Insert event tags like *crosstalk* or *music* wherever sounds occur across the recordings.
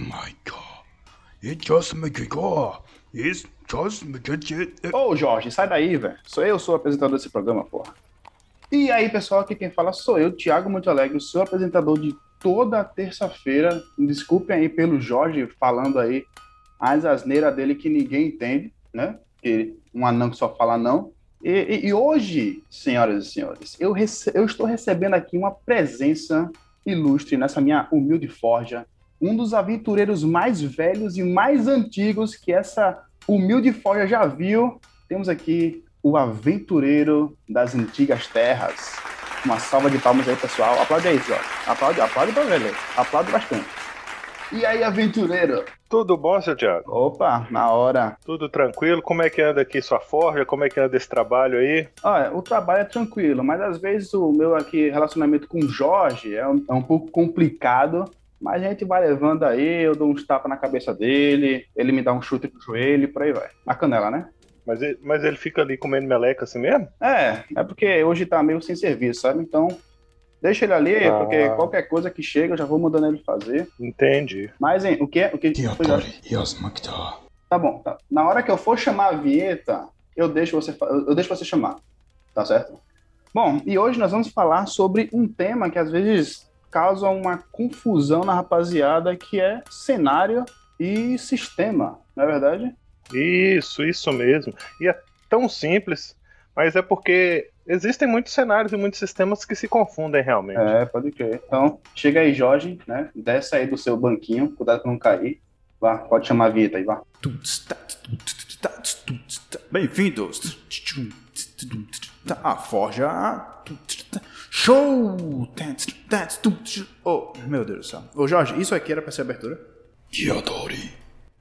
my god. It just it go. It's just make it. Ô, Jorge, sai daí, velho. Sou eu, sou o apresentador desse programa, porra. E aí, pessoal, aqui quem fala sou eu, Thiago Monte Alegre, sou apresentador de toda terça-feira. Desculpem aí pelo Jorge falando aí as asneiras dele que ninguém entende, né? Que um anão que só fala não. E, e- e hoje, senhoras e senhores, eu, eu estou recebendo aqui uma presença ilustre nessa minha humilde forja. Um dos aventureiros mais velhos e mais antigos que essa humilde forja já viu. Temos aqui o aventureiro das antigas terras. Uma salva de palmas aí, pessoal. Aplaude aí, Jorge. Aplaude, aplaude pra velho. Aplaude bastante. E aí, aventureiro? Tudo bom, seu Thiago? Opa, na hora. Tudo tranquilo? Como é que anda aqui sua forja? Como é que anda esse trabalho aí? Olha, o trabalho é tranquilo, mas às vezes o meu aqui relacionamento com o Jorge é um, é um pouco complicado. Mas a gente vai levando aí, eu dou uns tapas na cabeça dele, ele me dá um chute no joelho e por aí vai. Na canela, né? Mas ele, mas ele fica ali comendo meleca assim mesmo? É, é porque hoje tá meio sem serviço, sabe? Então, deixa ele ali, Ah. porque qualquer coisa que chega eu já vou mandando ele fazer. Entendi. Mas, hein, o que é? O que Tia Pois é. Tá bom, tá. Na hora que eu for chamar a vinheta, eu deixo você, eu deixo você chamar. Tá certo? Bom, e hoje nós vamos falar sobre um tema que às vezes causa uma confusão na rapaziada, que é cenário e sistema, não é verdade? Isso, isso mesmo. E é tão simples, mas é porque existem muitos cenários e muitos sistemas que se confundem realmente. É, pode crer. Então, chega aí, Jorge, né? Desce aí do seu banquinho, cuidado pra não cair. Vá, pode chamar a vinheta aí, vá. Bem-vindos à Forja. Show! Oh, meu Deus do céu. Ô, Jorge, isso aqui era pra ser abertura? Tia Tori.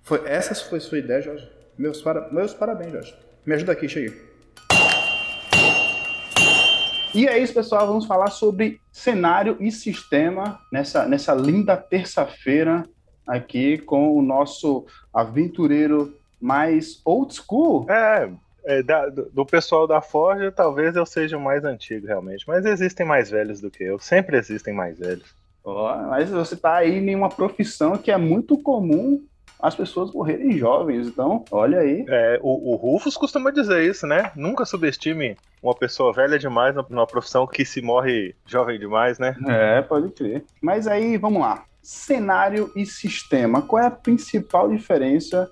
Foi, essa foi sua ideia, Jorge? Meus, para, meus parabéns, Jorge. Me ajuda aqui, cheguei. E é isso, pessoal. Vamos falar sobre cenário e sistema nessa, nessa linda terça-feira aqui com o nosso aventureiro mais old school. É, é, da- do, pessoal da Forja, talvez eu seja o mais antigo realmente, mas existem mais velhos do que eu. Sempre existem mais velhos. Ó, mas você está aí em uma profissão que é muito comum as pessoas morrerem jovens. Então, olha aí. É, o, o Rufus costuma dizer isso, né? Nunca subestime uma pessoa velha demais numa profissão que se morre jovem demais, né? É, pode crer. Mas aí, vamos lá. Cenário e sistema. Qual é a principal diferença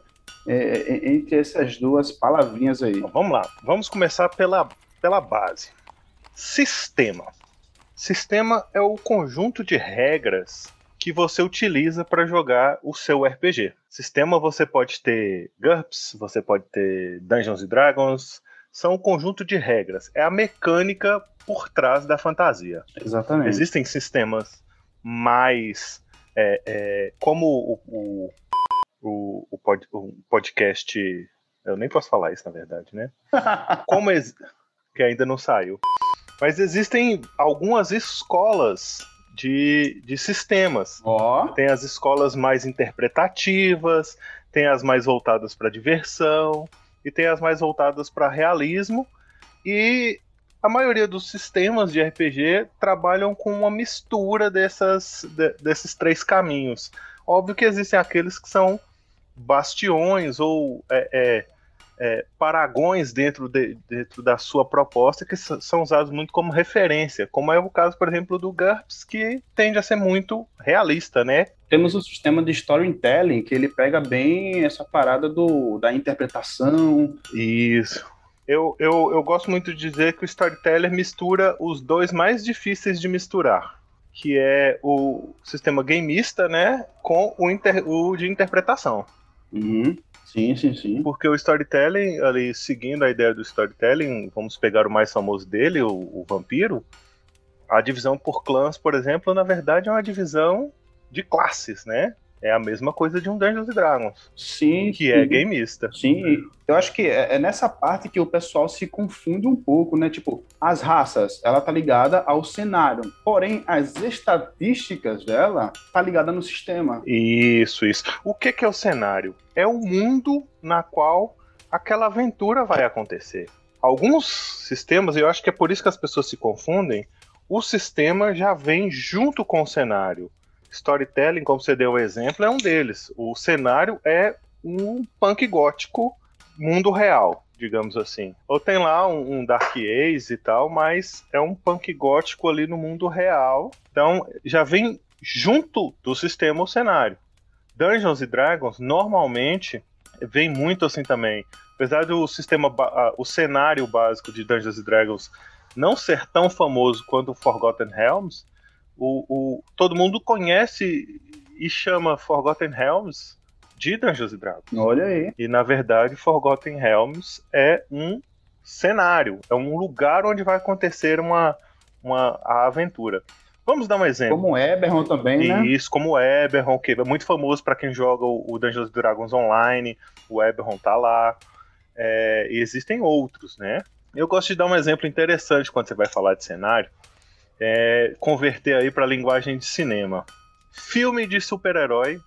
é, é, entre essas duas palavrinhas aí? Então, vamos lá, vamos começar pela, pela base. Sistema. Sistema é o conjunto de regras que você utiliza para jogar o seu RPG. Sistema você pode ter GURPS, você pode ter Dungeons and Dragons, são um conjunto de regras. É a mecânica por trás da fantasia. Exatamente. Existem sistemas mais. é, é, como o, o, o, o pod- o podcast. Eu nem posso falar isso, na verdade, né? *laughs* Como ex- que ainda não saiu. Mas existem algumas escolas de, de sistemas. Ó, Tem as escolas mais interpretativas, tem as mais voltadas para diversão e tem as mais voltadas para realismo. E a maioria dos sistemas de RPG trabalham com uma mistura dessas, de- desses três caminhos. Óbvio que existem aqueles que são bastiões ou é, é, é, paragões dentro, de- dentro da sua proposta que são usados muito como referência, como é o caso, por exemplo, do GURPS, que tende a ser muito realista, né? temos o sistema de storytelling, que ele pega bem essa parada do, da interpretação. Isso. Eu, eu, eu gosto muito de dizer que o storyteller mistura os dois mais difíceis de misturar, que é o sistema gameista, né, com o, inter- o de interpretação. Uhum. Sim, sim, sim. Porque o storytelling, ali, seguindo a ideia do storytelling, vamos pegar o mais famoso dele, o, o vampiro, a divisão por clãs, por exemplo, na verdade é uma divisão de classes, né? É a mesma coisa de um Dungeons Dragons, Sim, que é sim. gameista. Sim, eu acho que é é nessa parte que o pessoal se confunde um pouco, né? Tipo, as raças, ela tá ligada ao cenário, porém as estatísticas dela tá ligada no sistema. Isso, isso. O que, que é o cenário? É o mundo na qual aquela aventura vai acontecer. Alguns sistemas, e eu acho que é por isso que as pessoas se confundem, o sistema já vem junto com o cenário. Storytelling, como você deu o exemplo, é um deles. O cenário é um punk gótico mundo real, digamos assim. Ou tem lá um, um Dark Ace e tal, mas é um punk gótico ali no mundo real. Então já vem junto do sistema o cenário. Dungeons and Dragons normalmente vem muito assim também. Apesar do sistema, o cenário básico de Dungeons Dragons não ser tão famoso quanto o Forgotten Realms, o, o, todo mundo conhece e chama Forgotten Realms de Dungeons Dragons. Olha aí. E na verdade, Forgotten Realms é um cenário, é um lugar onde vai acontecer uma, uma a aventura. Vamos dar um exemplo. Como Eberron também, né? Isso, como Eberron, que é muito famoso para quem joga o Dungeons Dragons online. O Eberron tá lá. É, e existem outros, né? Eu gosto de dar um exemplo interessante quando você vai falar de cenário. É, converter aí para a linguagem de cinema. Filme de super-herói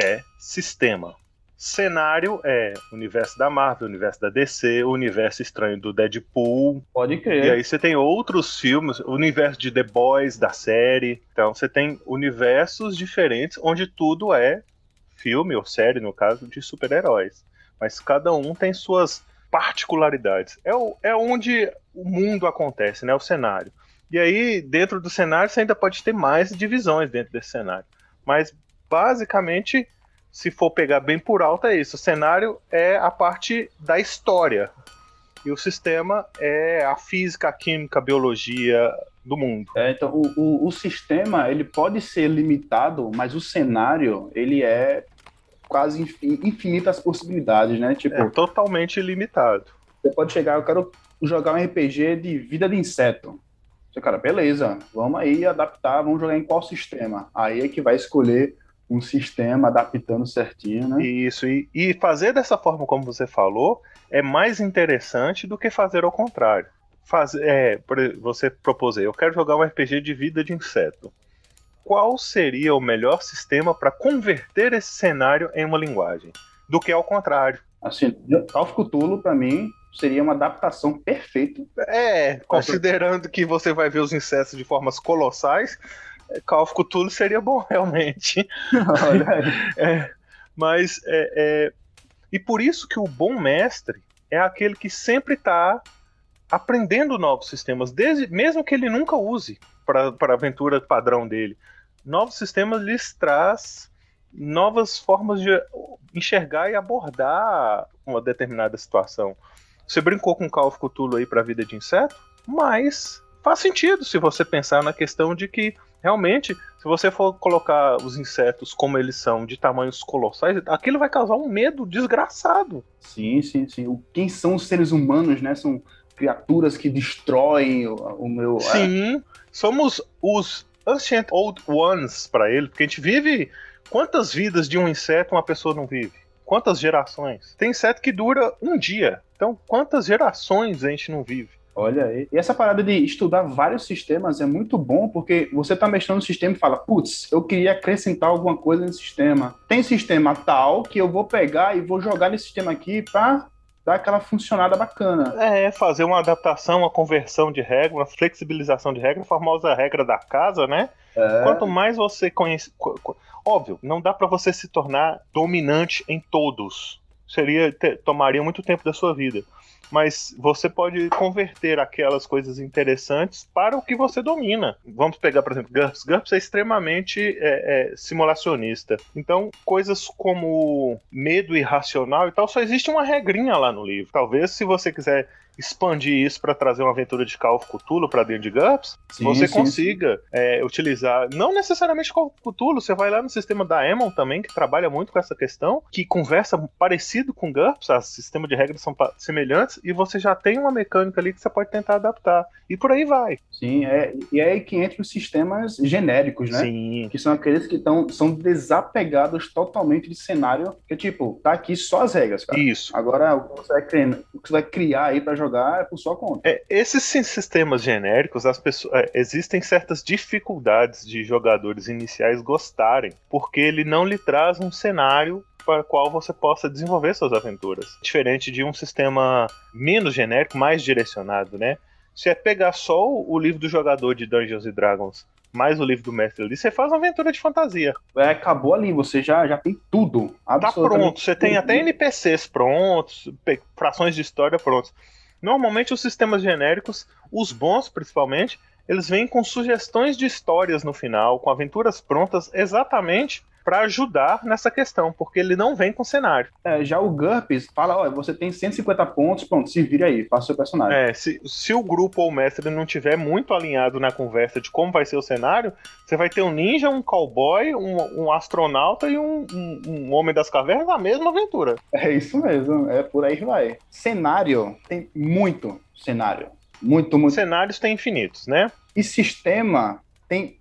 é sistema. Cenário é universo da Marvel, universo da DC, o universo estranho do Deadpool. Pode crer. E aí você tem outros filmes, o universo de The Boys, da série. Então você tem universos diferentes onde tudo é filme ou série, no caso, de super-heróis. Mas cada um tem suas particularidades. É, o, é onde o mundo acontece, né? O cenário. E aí, dentro do cenário, você ainda pode ter mais divisões dentro desse cenário. Mas, basicamente, se for pegar bem por alto, é isso. O cenário é a parte da história. E o sistema é a física, a química, a biologia do mundo. É, então, o, o, o, sistema ele pode ser limitado, mas o cenário ele é quase infinitas possibilidades, né? Tipo, é totalmente limitado. Você pode chegar, eu quero jogar um RPG de vida de inseto. Você, cara, beleza, vamos aí adaptar, vamos jogar em qual sistema? Aí é que vai escolher um sistema adaptando certinho, né? Isso, e, e fazer dessa forma como você falou é mais interessante do que fazer ao contrário. Faz, é, você propôs eu quero jogar um RPG de vida de inseto. Qual seria o melhor sistema para converter esse cenário em uma linguagem? Do que ao contrário. Assim, Call of Cthulhu, para mim, seria uma adaptação perfeita. É, considerando que você vai ver os insetos de formas colossais, Call of Cthulhu seria bom, *laughs* realmente. é, mas, é, é, e por isso que o bom mestre é aquele que sempre está aprendendo novos sistemas, desde, mesmo que ele nunca use para a aventura padrão dele. Novos sistemas lhes traz novas formas de enxergar e abordar uma determinada situação. Você brincou com Call of Cthulhu aí para a vida de inseto, mas faz sentido se você pensar na questão de que realmente, se você for colocar os insetos como eles são, de tamanhos colossais, aquilo vai causar um medo desgraçado. Sim, sim, sim. Quem são os seres humanos, né? São criaturas que destroem o, o meu. É. Sim, é... somos os Ancient Old Ones para ele, porque a gente vive. Quantas vidas de um inseto uma pessoa não vive? Quantas gerações? Tem inseto que dura um dia. Então, quantas gerações a gente não vive? Olha aí. E essa parada de estudar vários sistemas é muito bom, porque você tá mexendo no sistema e fala, putz, eu queria acrescentar alguma coisa nesse sistema. Tem sistema tal que eu vou pegar e vou jogar nesse sistema aqui para dar aquela funcionada bacana. É, fazer uma adaptação, uma conversão de regra, uma flexibilização de regra, a famosa regra da casa, né? É. Quanto mais você conhece. Óbvio, não dá para você se tornar dominante em todos. Seria. tomaria muito tempo da sua vida mas você pode converter aquelas coisas interessantes para o que você domina. Vamos pegar, por exemplo, GURPS. GURPS é extremamente é, é, simulacionista. Então, coisas como medo irracional e tal, só existe uma regrinha lá no livro. Talvez, se você quiser expandir isso para trazer uma aventura de Call of Cthulhu para dentro de GURPS, sim, você sim, consiga sim. É, utilizar, não necessariamente Call of Cthulhu, você vai lá no sistema da Emon também, que trabalha muito com essa questão, que conversa parecido com GURPS, o sistema de regras são semelhantes, e você já tem uma mecânica ali que você pode tentar adaptar. E por aí vai. Sim, é, e é aí que entra os sistemas genéricos, né? Sim. Que são aqueles que tão, são desapegados totalmente de cenário, que tipo, tá aqui só as regras, cara. Isso. Agora, o que você vai criar, o que você vai criar aí para jogar é por sua conta. É, esses sistemas genéricos, as pessoas, é, existem certas dificuldades de jogadores iniciais gostarem, porque ele não lhe traz um cenário para o qual você possa desenvolver suas aventuras. Diferente de um sistema menos genérico, mais direcionado, né? Se é pegar só o livro do jogador de Dungeons and Dragons mais o livro do mestre ali, você faz uma aventura de fantasia. É, acabou ali, você já, já tem tudo. Tá pronto, você tem até NPCs prontos, frações de história prontos. Normalmente os sistemas genéricos, os bons principalmente, eles vêm com sugestões de histórias no final, com aventuras prontas exatamente para ajudar nessa questão, porque ele não vem com cenário. É, já o GURPS fala, olha, você tem 150 pontos, pronto, se vira aí, faça o seu personagem. É, se, se o grupo ou o mestre não tiver muito alinhado na conversa de como vai ser o cenário, você vai ter um ninja, um cowboy, um, um astronauta e um, um- um homem das cavernas na mesma aventura. É isso mesmo, é por aí que vai. Cenário, tem muito cenário. Muito, muito. Cenários têm infinitos, né? E sistema tem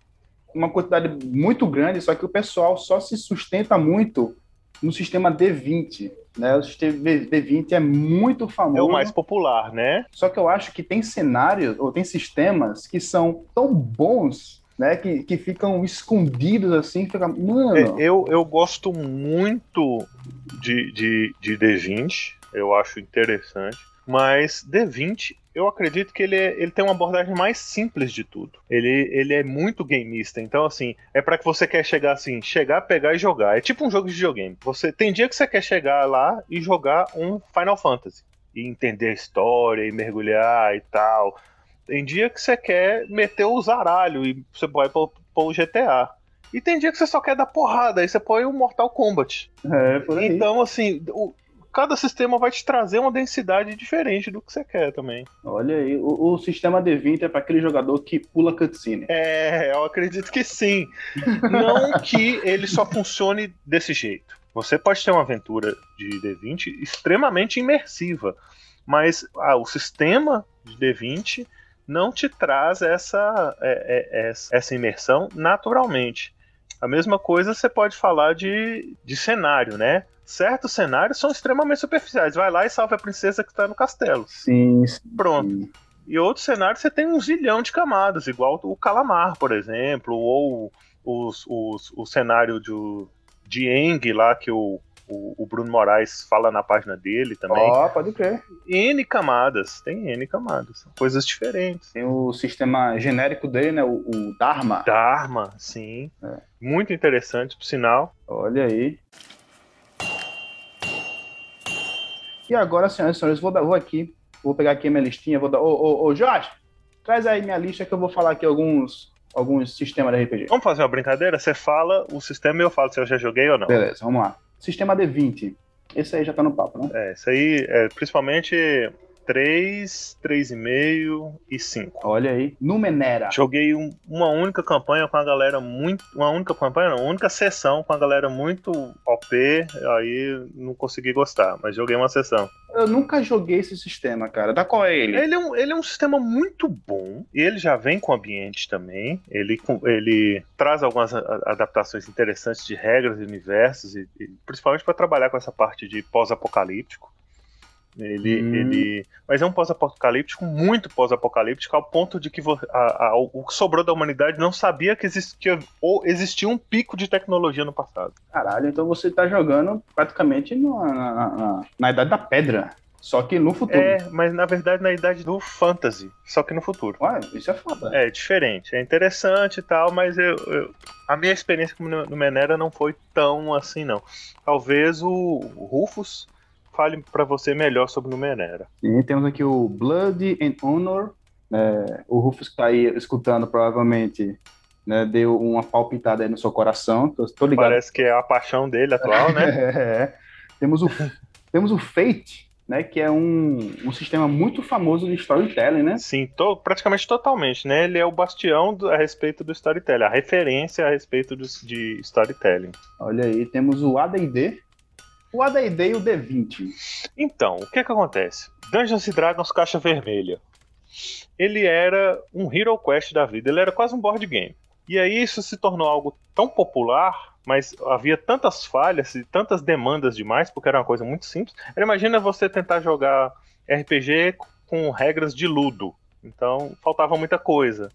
uma quantidade muito grande, só que o pessoal só se sustenta muito no sistema D20. Né? O sistema D20 é muito famoso. É o mais popular, né? Só que eu acho que tem cenários ou tem sistemas que são tão bons, né? Que, que ficam escondidos assim, fica, mano. É, Eu, eu gosto muito de, de, de D20, eu acho interessante, mas D20 eu acredito que ele, é- ele tem uma abordagem mais simples de tudo. Ele, ele é muito gameista, então assim, é para que você quer chegar assim, chegar, pegar e jogar. É tipo um jogo de videogame. Você tem dia que você quer chegar lá e jogar um Final Fantasy e entender a história e mergulhar e tal. Tem dia que você quer meter o zaralho e você vai pôr o GTA. E tem dia que você só quer dar porrada, aí você põe o Mortal Kombat. É, por aí. Então, assim, o- cada sistema vai te trazer uma densidade diferente do que você quer também. Olha aí, o, o sistema D20 é para aquele jogador que pula cutscene. É, eu acredito que sim. Não que ele só funcione desse jeito. Você pode ter uma aventura de D20 extremamente imersiva, mas ah, o sistema de D20 não te traz essa, é, é, essa- essa imersão naturalmente. A mesma coisa você pode falar de, de cenário, né? Certos cenários são extremamente superficiais. Vai lá e salva a princesa que está no castelo. Sim, sim. Pronto. E outros cenários você tem um zilhão de camadas, igual o Calamar, por exemplo, ou os, os, o cenário do, de Eng lá que o, o, o Bruno Moraes fala na página dele também. Ó, pode crer. N camadas, tem N camadas, são coisas diferentes. Tem o sistema genérico dele, né? O, o Dharma. Dharma, sim. É. Muito interessante, por sinal. Olha aí. E agora, senhoras e senhores, vou, dar, vou aqui, vou pegar aqui a minha listinha, vou dar. Ô, ô, ô, Jorge, traz aí minha lista que eu vou falar aqui alguns, alguns sistemas de RPG. Vamos fazer uma brincadeira? Você fala o sistema e eu falo se eu já joguei ou não. Beleza, vamos lá. Sistema D20. Esse aí já tá no papo, né? É, isso aí é principalmente 3, 3,5 e 5. Olha aí. Numenera. Joguei um- uma única campanha com a galera muito. Uma única campanha, não, uma única sessão com a galera muito OP, aí não consegui gostar, mas joguei uma sessão. Eu nunca joguei esse sistema, cara. Da qual é ele? Ele é um, ele é um sistema muito bom, e ele já vem com ambiente também. Ele, com- ele traz algumas adaptações interessantes de regras e universos, e, e principalmente para trabalhar com essa parte de pós-apocalíptico. Ele, Hum. ele, mas é um pós-apocalíptico, muito pós-apocalíptico, ao ponto de que a- a- o que sobrou da humanidade não sabia que existia ou existia um pico de tecnologia no passado. Caralho, então você tá jogando praticamente na, na, na- na Idade da Pedra. Só que no futuro. É, mas na verdade na idade do fantasy, só que no futuro. Ué, isso é foda. É diferente, é interessante e tal, mas eu, eu- a minha experiência com o Menera não foi tão assim, não. Talvez o, o Rufus fale pra você melhor sobre o Menera. E temos aqui o Blood and Honor. É, o Rufus que tá aí escutando, provavelmente, né, deu uma palpitada aí no seu coração. Tô, tô ligado. Parece que é a paixão dele atual, né? *laughs* É. Temos o, temos o Fate, né, que é um, um sistema muito famoso de storytelling, né? Sim, to- praticamente totalmente, né? Ele é o bastião do- a respeito do storytelling, a referência a respeito do- de storytelling. Olha aí, temos o AD&D. O AD&D e o D20. Então, o que que acontece? Dungeons Dragons Caixa Vermelha. Ele era um Hero Quest da vida, ele era quase um board game. E aí isso se tornou algo tão popular, mas havia tantas falhas e tantas demandas demais, porque era uma coisa muito simples. Imagina você tentar jogar RPG com regras de ludo. Então, faltava muita coisa.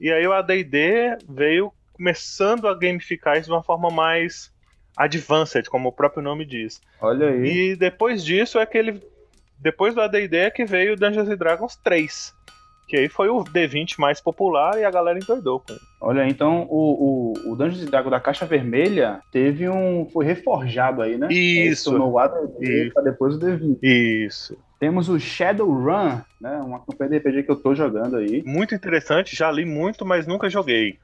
E aí o AD&D veio começando a gamificar isso de uma forma mais advanced, como o próprio nome diz. Olha aí. E depois disso é que ele. Depois do ADD é que veio o Dungeons Dragons 3. Que aí foi o D20 mais popular e a galera endoidou com ele. Olha, então o, o, o Dungeons Dragons da Caixa Vermelha teve um. foi reforjado aí, né? Isso. No ADD pra depois o D20. Isso. Temos o Shadowrun, né? Uma campanha de RPG que eu tô jogando aí. Muito interessante, já li muito, mas nunca joguei.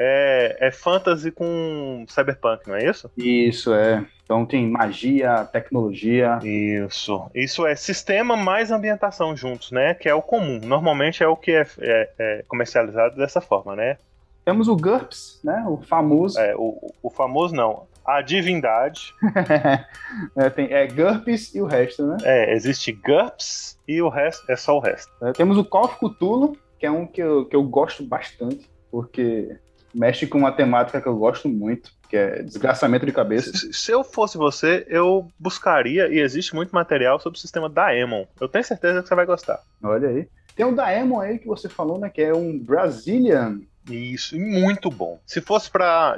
É, é fantasy com cyberpunk, não é isso? Isso, é. Então tem magia, tecnologia. Isso. Isso é sistema mais ambientação juntos, né? Que é o comum. Normalmente é o que é, é, é comercializado dessa forma, né? Temos o GURPS, né? O famoso. É, o, o famoso não. A divindade. *laughs* é, tem, é GURPS e o resto, né? É, existe GURPS e o resto é só o resto. É, temos o Call of Cthulhu, que é um que eu, que eu gosto bastante, porque mexe com uma temática que eu gosto muito, que é desgraçamento de cabeça. Se, se, eu fosse você, eu buscaria, e existe muito material sobre o sistema Daemon. Eu tenho certeza que você vai gostar. Olha aí. Tem um Daemon aí que você falou, né, que é um Brazilian. Isso, muito bom. Se fosse para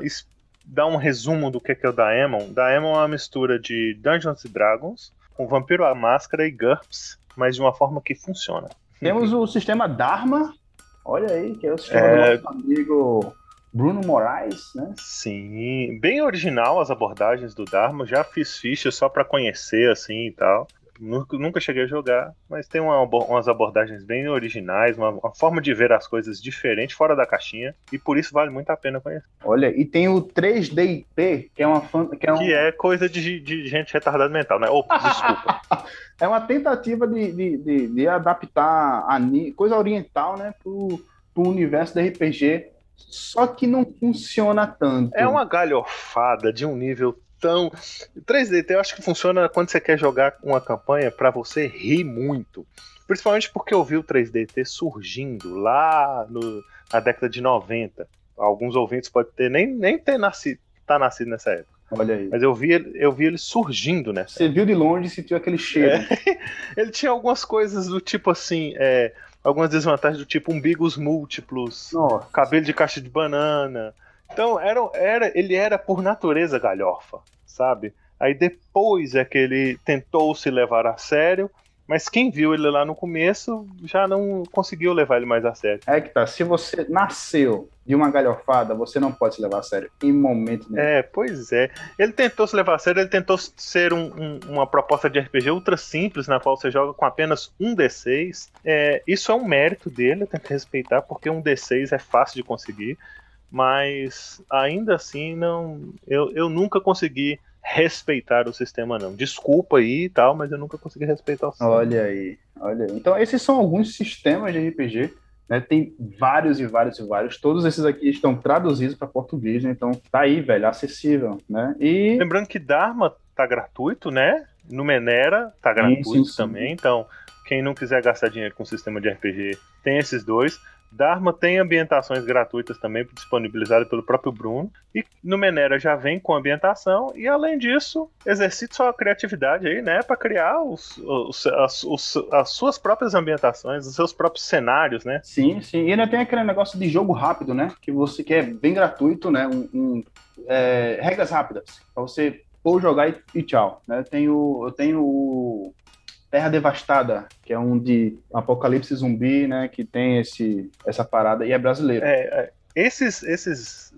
dar um resumo do que é o Daemon, Daemon é uma mistura de Dungeons Dragons com Vampiro à Máscara e GURPS, mas de uma forma que funciona. Temos *laughs* o sistema Dharma, olha aí, que é o sistema é... do nosso amigo Bruno Moraes, né? Sim, bem original as abordagens do Dharma. Já fiz ficha só para conhecer assim e tal. Nunca, cheguei a jogar, mas tem uma, umas abordagens bem originais, uma, uma, forma de ver as coisas diferente, fora da caixinha, e por isso vale muito a pena conhecer. Olha, e tem o 3DIP, que é uma que é, um... que é coisa de, de gente retardada mental, né? Opa, *laughs* desculpa. é uma tentativa de, de, de, de adaptar a coisa oriental, né, pro, pro universo da RPG só que não funciona tanto. É uma galhofada de um nível tão. 3D eu acho que funciona quando você quer jogar uma campanha para você rir muito. Principalmente porque eu vi o 3DT surgindo lá no, na década de 90. Alguns ouvintes podem ter nem, nem ter nascido, tá nascido nessa época. Olha aí. Mas eu vi, ele, eu vi ele surgindo, né? Você viu de longe e sentiu aquele cheiro. É, *laughs* ele tinha algumas coisas do tipo assim. É, algumas desvantagens do tipo umbigos múltiplos, Nossa. cabelo de caixa de banana. Então, era, era, ele era por natureza galhofa, sabe? Aí depois é que ele tentou se levar a sério, mas quem viu ele lá no começo já não conseguiu levar ele mais a sério. É que tá, se você nasceu de uma galhofada, você não pode se levar a sério em momento nenhum. É, pois é. Ele tentou se levar a sério, ele tentou ser um, um, uma proposta de RPG ultra simples, na qual você joga com apenas um D6. É, isso é um mérito dele, eu tenho que respeitar, porque um D6 é fácil de conseguir, mas ainda assim não. Eu, eu nunca consegui respeitar o sistema, não. Desculpa aí e tal, mas eu nunca consegui respeitar o sistema. Olha aí, olha aí. Então, esses são alguns sistemas de RPG. Né? Tem vários e vários e vários. Todos esses aqui estão traduzidos para português, né? então tá aí, velho, acessível, né? E lembrando que Dharma tá gratuito, né? No Menera tá gratuito sim, sim, sim. também. Então, quem não quiser gastar dinheiro com sistema de RPG, tem esses dois. Dharma tem ambientações gratuitas também, disponibilizadas pelo próprio Bruno. E no Menera já vem com ambientação. E além disso, exercite sua criatividade aí, né? Para criar os, os, as, os, as, suas próprias ambientações, os seus próprios cenários, né? Sim, sim. E ainda tem aquele negócio de jogo rápido, né? Que você quer bem gratuito, né? Um, um é, regras rápidas. Pra você pôr jogar e, e tchau. Né? Eu tenho, eu tenho o Terra Devastada, que é um de apocalipse zumbi, né, que tem esse, essa parada e é brasileiro. É, é, esses, esses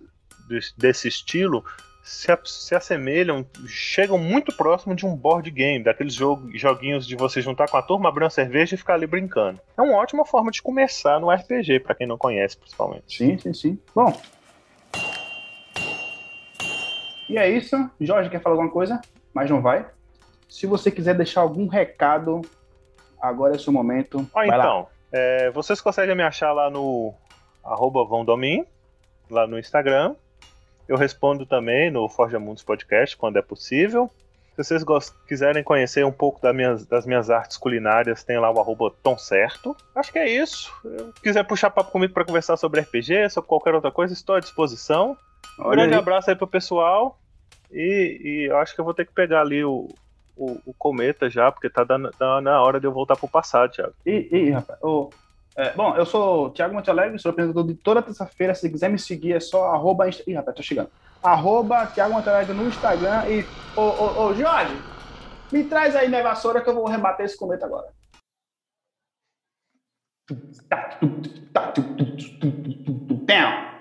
desse estilo se, se, assemelham, chegam muito próximo de um board game, daqueles jogo, joguinhos de você juntar com a turma, abrir uma cerveja e ficar ali brincando. É uma ótima forma de começar no RPG, para quem não conhece, principalmente. Sim, sim, sim. Bom. E é isso. Jorge, quer falar alguma coisa? Mas não vai? Se você quiser deixar algum recado, agora é seu momento. Ah, então, é, vocês conseguem me achar lá no arroba Vondomin, lá no Instagram. Eu respondo também no Forja Mundos Podcast, quando é possível. Se vocês quiserem conhecer um pouco das minhas, das minhas artes culinárias, tem lá o arroba Tom Certo. Acho que é isso. Se quiser puxar papo comigo para conversar sobre RPG, sobre qualquer outra coisa, estou à disposição. Um grande aí. abraço aí pro pessoal. E, e eu acho que eu vou ter que pegar ali o, o, o cometa já, porque tá dando, tá na hora de eu voltar pro passado, Thiago. Ih, ih rapaz. Oh, é, bom, eu sou o Thiago Montalegre, sou apresentador de toda terça-feira. Se quiser me seguir, é só arroba. Ih, rapaz, tô chegando. Arroba Thiago Montalegre no Instagram. E, ô, ô, ô, Jorge, me traz aí minha vassoura que eu vou rebater esse cometa agora. Down.